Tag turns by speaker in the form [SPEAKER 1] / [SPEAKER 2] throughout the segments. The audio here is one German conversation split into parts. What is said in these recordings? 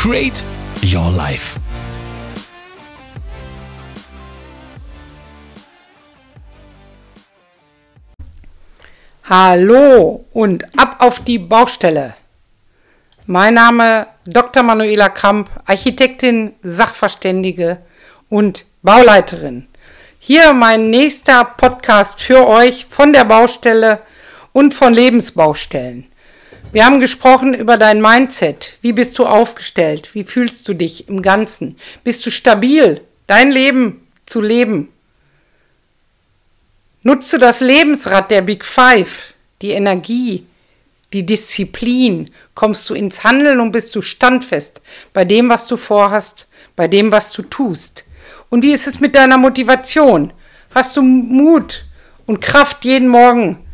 [SPEAKER 1] Create Your Life.
[SPEAKER 2] Hallo und ab auf die Baustelle. Mein Name Dr. Manuela Kramp, Architektin, Sachverständige und Bauleiterin. Hier mein nächster Podcast für euch von der Baustelle und von Lebensbaustellen. Wir haben gesprochen über dein Mindset. Wie bist du aufgestellt? Wie fühlst du dich im Ganzen? Bist du stabil, dein Leben zu leben? Nutzt du das Lebensrad der Big Five, die Energie, die Disziplin? Kommst du ins Handeln und bist du standfest bei dem, was du vorhast, bei dem, was du tust? Und wie ist es mit deiner Motivation? Hast du Mut und Kraft, jeden Morgen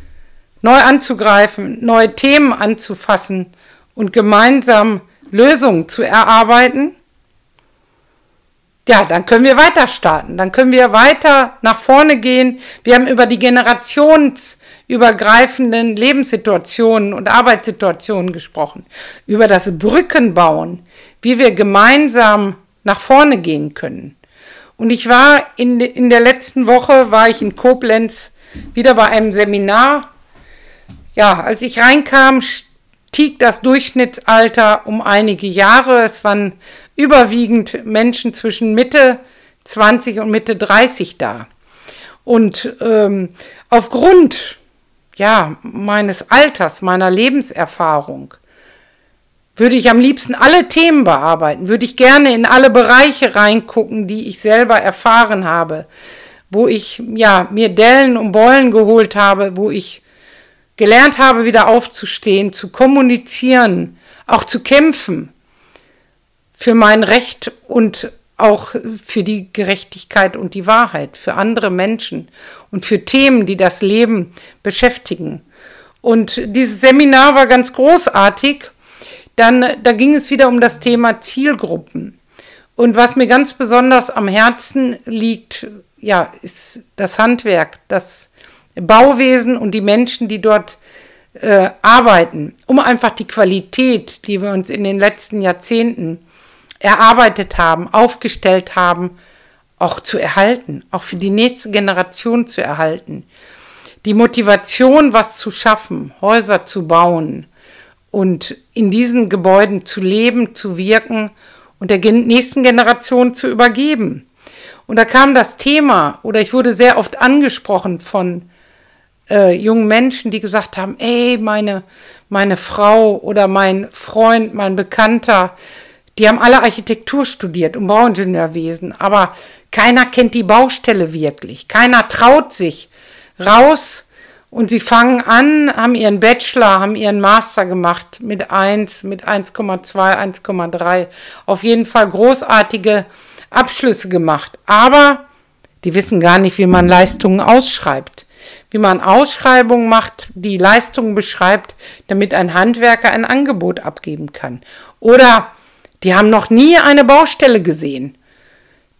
[SPEAKER 2] neu anzugreifen, neue Themen anzufassen und gemeinsam Lösungen zu erarbeiten? Ja, dann können wir weiter starten. Dann können wir weiter nach vorne gehen. Wir haben über die generationsübergreifenden Lebenssituationen und Arbeitssituationen gesprochen. Über das Brückenbauen, wie wir gemeinsam nach vorne gehen können. Und ich war in, in der letzten Woche, war ich in Koblenz wieder bei einem Seminar. Ja, als ich reinkam, stieg das Durchschnittsalter um einige Jahre. Es waren überwiegend Menschen zwischen Mitte 20 und Mitte 30 da. Und ähm, aufgrund ja, meines Alters, meiner Lebenserfahrung, würde ich am liebsten alle Themen bearbeiten, würde ich gerne in alle Bereiche reingucken, die ich selber erfahren habe, wo ich ja mir Dellen und Beulen geholt habe, wo ich gelernt habe, wieder aufzustehen, zu kommunizieren, auch zu kämpfen für mein Recht und auch für die Gerechtigkeit und die Wahrheit, für andere Menschen und für Themen, die das Leben beschäftigen. Und dieses Seminar war ganz großartig dann, da ging es wieder um das Thema Zielgruppen. Und was mir ganz besonders am Herzen liegt, ja, ist das Handwerk, das Bauwesen und die Menschen, die dort äh, arbeiten, um einfach die Qualität, die wir uns in den letzten Jahrzehnten erarbeitet haben, aufgestellt haben, auch zu erhalten, auch für die nächste Generation zu erhalten. Die Motivation, was zu schaffen, Häuser zu bauen, und in diesen Gebäuden zu leben, zu wirken und der nächsten Generation zu übergeben. Und da kam das Thema, oder ich wurde sehr oft angesprochen von äh, jungen Menschen, die gesagt haben, ey, meine, meine Frau oder mein Freund, mein Bekannter, die haben alle Architektur studiert und Bauingenieurwesen, aber keiner kennt die Baustelle wirklich. Keiner traut sich raus und sie fangen an, haben ihren Bachelor, haben ihren Master gemacht mit 1, mit 1,2, 1,3. Auf jeden Fall großartige Abschlüsse gemacht. Aber die wissen gar nicht, wie man Leistungen ausschreibt. Wie man Ausschreibungen macht, die Leistungen beschreibt, damit ein Handwerker ein Angebot abgeben kann. Oder die haben noch nie eine Baustelle gesehen.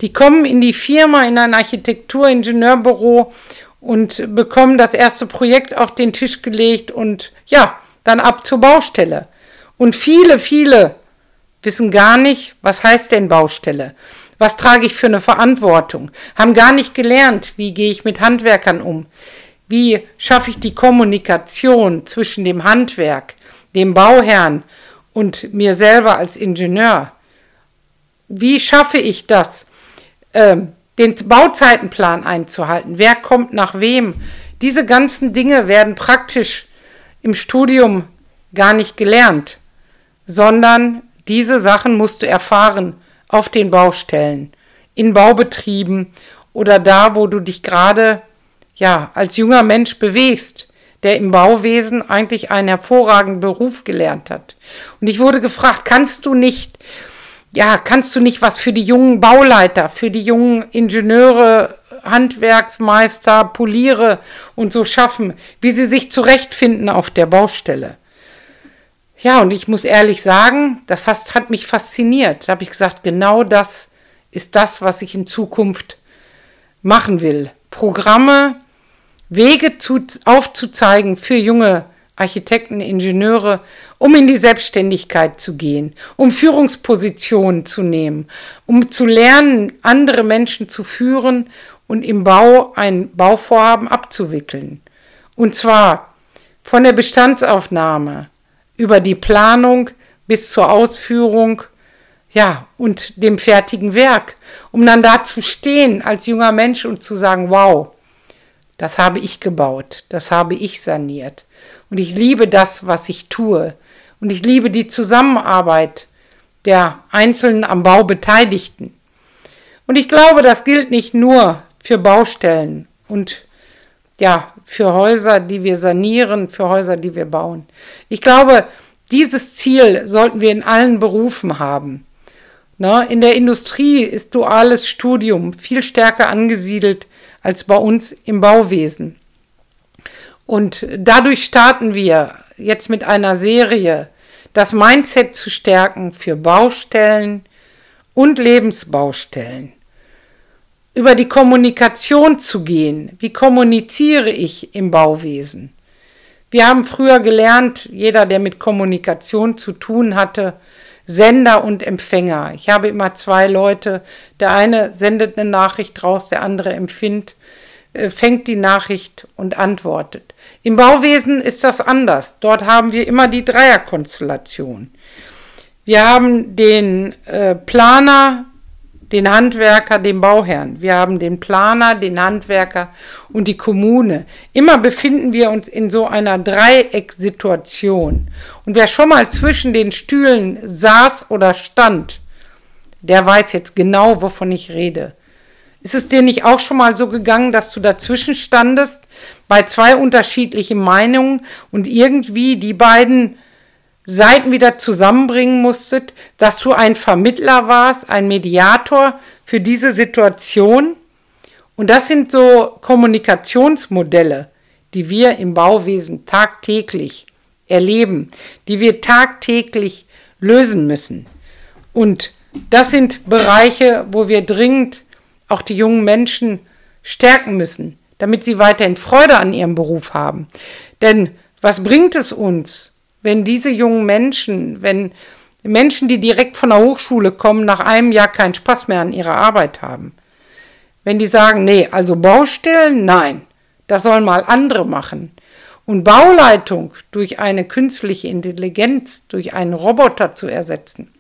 [SPEAKER 2] Die kommen in die Firma, in ein Architekturingenieurbüro und bekommen das erste Projekt auf den Tisch gelegt und ja, dann ab zur Baustelle. Und viele, viele wissen gar nicht, was heißt denn Baustelle? Was trage ich für eine Verantwortung? Haben gar nicht gelernt, wie gehe ich mit Handwerkern um? Wie schaffe ich die Kommunikation zwischen dem Handwerk, dem Bauherrn und mir selber als Ingenieur? Wie schaffe ich das? Ähm, den Bauzeitenplan einzuhalten. Wer kommt nach wem? Diese ganzen Dinge werden praktisch im Studium gar nicht gelernt, sondern diese Sachen musst du erfahren auf den Baustellen, in Baubetrieben oder da, wo du dich gerade ja als junger Mensch bewegst, der im Bauwesen eigentlich einen hervorragenden Beruf gelernt hat. Und ich wurde gefragt, kannst du nicht ja, kannst du nicht was für die jungen Bauleiter, für die jungen Ingenieure, Handwerksmeister, Poliere und so schaffen, wie sie sich zurechtfinden auf der Baustelle? Ja, und ich muss ehrlich sagen, das hat, hat mich fasziniert. Da habe ich gesagt, genau das ist das, was ich in Zukunft machen will. Programme, Wege zu, aufzuzeigen für junge Architekten, Ingenieure, um in die Selbstständigkeit zu gehen, um Führungspositionen zu nehmen, um zu lernen, andere Menschen zu führen und im Bau ein Bauvorhaben abzuwickeln. Und zwar von der Bestandsaufnahme über die Planung bis zur Ausführung, ja, und dem fertigen Werk, um dann da zu stehen als junger Mensch und zu sagen, wow, das habe ich gebaut, das habe ich saniert. Und ich liebe das, was ich tue. Und ich liebe die Zusammenarbeit der einzelnen am Bau Beteiligten. Und ich glaube, das gilt nicht nur für Baustellen und ja, für Häuser, die wir sanieren, für Häuser, die wir bauen. Ich glaube, dieses Ziel sollten wir in allen Berufen haben. Na, in der Industrie ist duales Studium viel stärker angesiedelt als bei uns im Bauwesen. Und dadurch starten wir jetzt mit einer Serie, das Mindset zu stärken für Baustellen und Lebensbaustellen. Über die Kommunikation zu gehen. Wie kommuniziere ich im Bauwesen? Wir haben früher gelernt, jeder, der mit Kommunikation zu tun hatte, Sender und Empfänger. Ich habe immer zwei Leute. Der eine sendet eine Nachricht raus, der andere empfindet, äh, fängt die Nachricht und antwortet. Im Bauwesen ist das anders. Dort haben wir immer die Dreierkonstellation. Wir haben den äh, Planer, den Handwerker, den Bauherrn. Wir haben den Planer, den Handwerker und die Kommune. Immer befinden wir uns in so einer Dreiecksituation. Und wer schon mal zwischen den Stühlen saß oder stand, der weiß jetzt genau, wovon ich rede. Ist es dir nicht auch schon mal so gegangen, dass du dazwischen standest bei zwei unterschiedlichen Meinungen und irgendwie die beiden Seiten wieder zusammenbringen musstet, dass du ein Vermittler warst, ein Mediator für diese Situation? Und das sind so Kommunikationsmodelle, die wir im Bauwesen tagtäglich erleben, die wir tagtäglich lösen müssen. Und das sind Bereiche, wo wir dringend auch die jungen Menschen stärken müssen, damit sie weiterhin Freude an ihrem Beruf haben. Denn was bringt es uns, wenn diese jungen Menschen, wenn Menschen, die direkt von der Hochschule kommen, nach einem Jahr keinen Spaß mehr an ihrer Arbeit haben? Wenn die sagen, nee, also Baustellen, nein, das sollen mal andere machen. Und Bauleitung durch eine künstliche Intelligenz, durch einen Roboter zu ersetzen,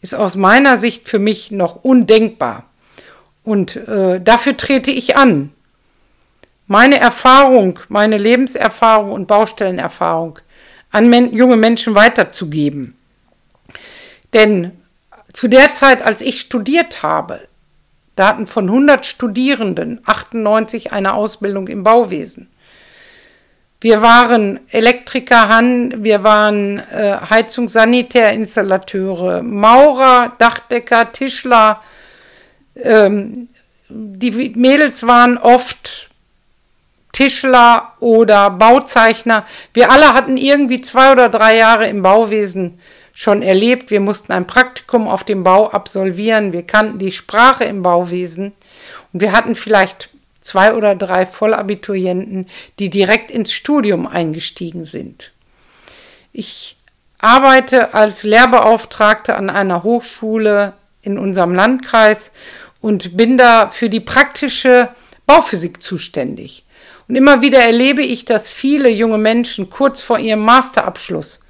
[SPEAKER 2] ist aus meiner Sicht für mich noch undenkbar. Und äh, dafür trete ich an. Meine Erfahrung, meine Lebenserfahrung und Baustellenerfahrung an men junge Menschen weiterzugeben. Denn zu der Zeit, als ich studiert habe, da hatten von 100 Studierenden 98 eine Ausbildung im Bauwesen. Wir waren Elektriker, wir waren äh, Heizungsanitärinstallateure, Maurer, Dachdecker, Tischler, ähm, die Mädels waren oft Tischler oder Bauzeichner. Wir alle hatten irgendwie zwei oder drei Jahre im Bauwesen schon erlebt. Wir mussten ein Praktikum auf dem Bau absolvieren. Wir kannten die Sprache im Bauwesen. Und wir hatten vielleicht zwei oder drei Vollabiturienten, die direkt ins Studium eingestiegen sind. Ich arbeite als Lehrbeauftragte an einer Hochschule in unserem Landkreis und bin da für die praktische Bauphysik zuständig. Und immer wieder erlebe ich, dass viele junge Menschen kurz vor ihrem Masterabschluss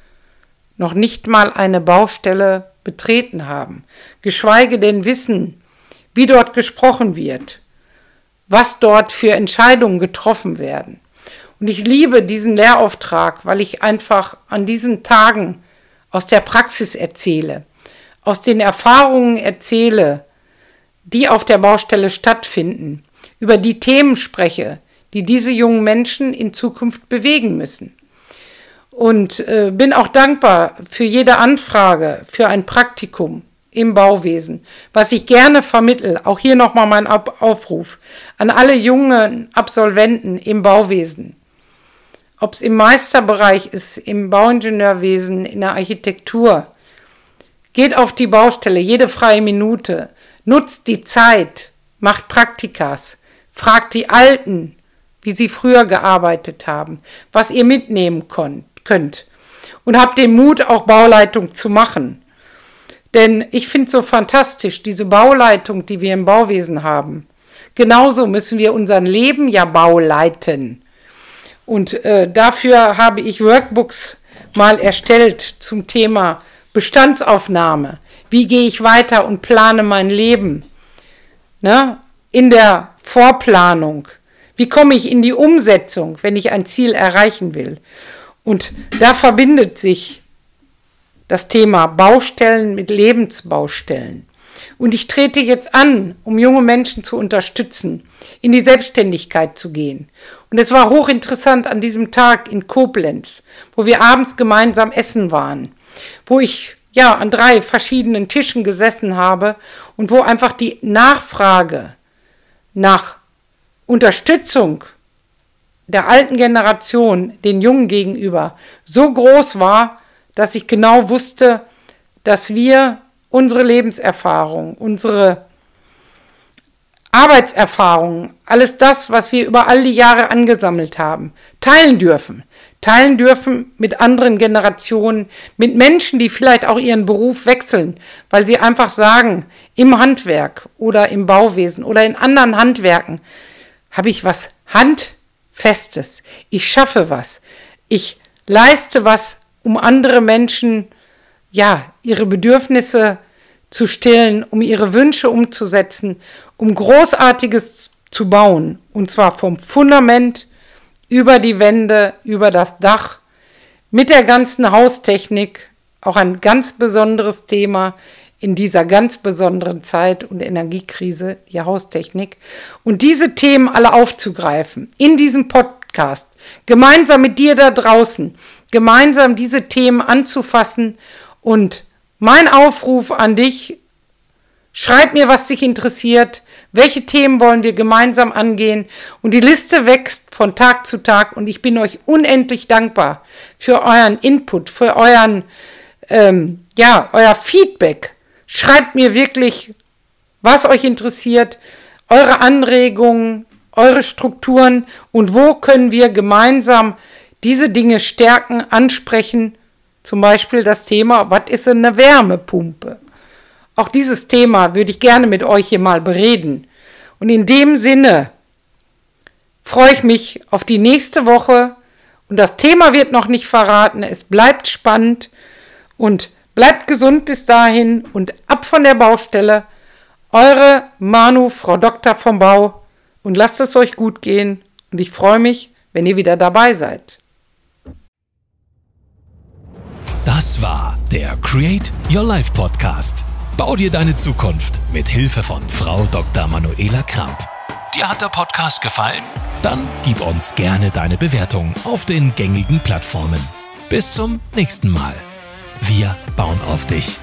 [SPEAKER 2] noch nicht mal eine Baustelle betreten haben, geschweige denn wissen, wie dort gesprochen wird, was dort für Entscheidungen getroffen werden. Und ich liebe diesen Lehrauftrag, weil ich einfach an diesen Tagen aus der Praxis erzähle, aus den Erfahrungen erzähle, die auf der Baustelle stattfinden, über die Themen spreche, die diese jungen Menschen in Zukunft bewegen müssen. Und äh, bin auch dankbar für jede Anfrage für ein Praktikum im Bauwesen, was ich gerne vermittel, auch hier nochmal mein Aufruf an alle jungen Absolventen im Bauwesen. Ob es im Meisterbereich ist, im Bauingenieurwesen, in der Architektur. Geht auf die Baustelle, jede freie Minute. Nutzt die Zeit, macht Praktikas, fragt die Alten, wie sie früher gearbeitet haben, was ihr mitnehmen könnt. Und habt den Mut, auch Bauleitung zu machen. Denn ich finde so fantastisch, diese Bauleitung, die wir im Bauwesen haben. Genauso müssen wir unser Leben ja bauleiten. Und äh, dafür habe ich Workbooks mal erstellt zum Thema Bestandsaufnahme. Wie gehe ich weiter und plane mein Leben? Ne? In der Vorplanung. Wie komme ich in die Umsetzung, wenn ich ein Ziel erreichen will? Und da verbindet sich das Thema Baustellen mit Lebensbaustellen. Und ich trete jetzt an, um junge Menschen zu unterstützen, in die Selbstständigkeit zu gehen. Und es war hochinteressant an diesem Tag in Koblenz, wo wir abends gemeinsam essen waren, wo ich ja an drei verschiedenen Tischen gesessen habe und wo einfach die Nachfrage nach Unterstützung der alten Generation den Jungen gegenüber so groß war, dass ich genau wusste, dass wir unsere Lebenserfahrung, unsere Arbeitserfahrung, alles das, was wir über all die Jahre angesammelt haben, teilen dürfen. Teilen dürfen mit anderen Generationen, mit Menschen, die vielleicht auch ihren Beruf wechseln, weil sie einfach sagen, im Handwerk oder im Bauwesen oder in anderen Handwerken habe ich was Handfestes. Ich schaffe was. Ich leiste was, um andere Menschen, ja, ihre Bedürfnisse zu stillen, um ihre Wünsche umzusetzen, um Großartiges zu bauen. Und zwar vom Fundament über die Wände, über das Dach, mit der ganzen Haustechnik. Auch ein ganz besonderes Thema in dieser ganz besonderen Zeit und Energiekrise, die Haustechnik. Und diese Themen alle aufzugreifen in diesem Podcast, gemeinsam mit dir da draußen, gemeinsam diese Themen anzufassen. Und mein Aufruf an dich, schreib mir, was dich interessiert, welche Themen wollen wir gemeinsam angehen. Und die Liste wächst von Tag zu Tag und ich bin euch unendlich dankbar für euren Input, für euren, ähm, ja, euer Feedback Schreibt mir wirklich, was euch interessiert, eure Anregungen, eure Strukturen und wo können wir gemeinsam diese Dinge stärken, ansprechen. Zum Beispiel das Thema, was ist eine Wärmepumpe? Auch dieses Thema würde ich gerne mit euch hier mal bereden. Und in dem Sinne freue ich mich auf die nächste Woche. Und das Thema wird noch nicht verraten. Es bleibt spannend. Und Bleibt gesund bis dahin und ab von der Baustelle. Eure Manu, Frau Doktor vom Bau. Und lasst es euch gut gehen. Und ich freue mich, wenn ihr wieder dabei seid.
[SPEAKER 1] Das war der Create Your Life Podcast. Bau dir deine Zukunft mit Hilfe von Frau Dr. Manuela Kramp. Dir hat der Podcast gefallen? Dann gib uns gerne deine Bewertung auf den gängigen Plattformen. Bis zum nächsten Mal. Wir bauen auf dich.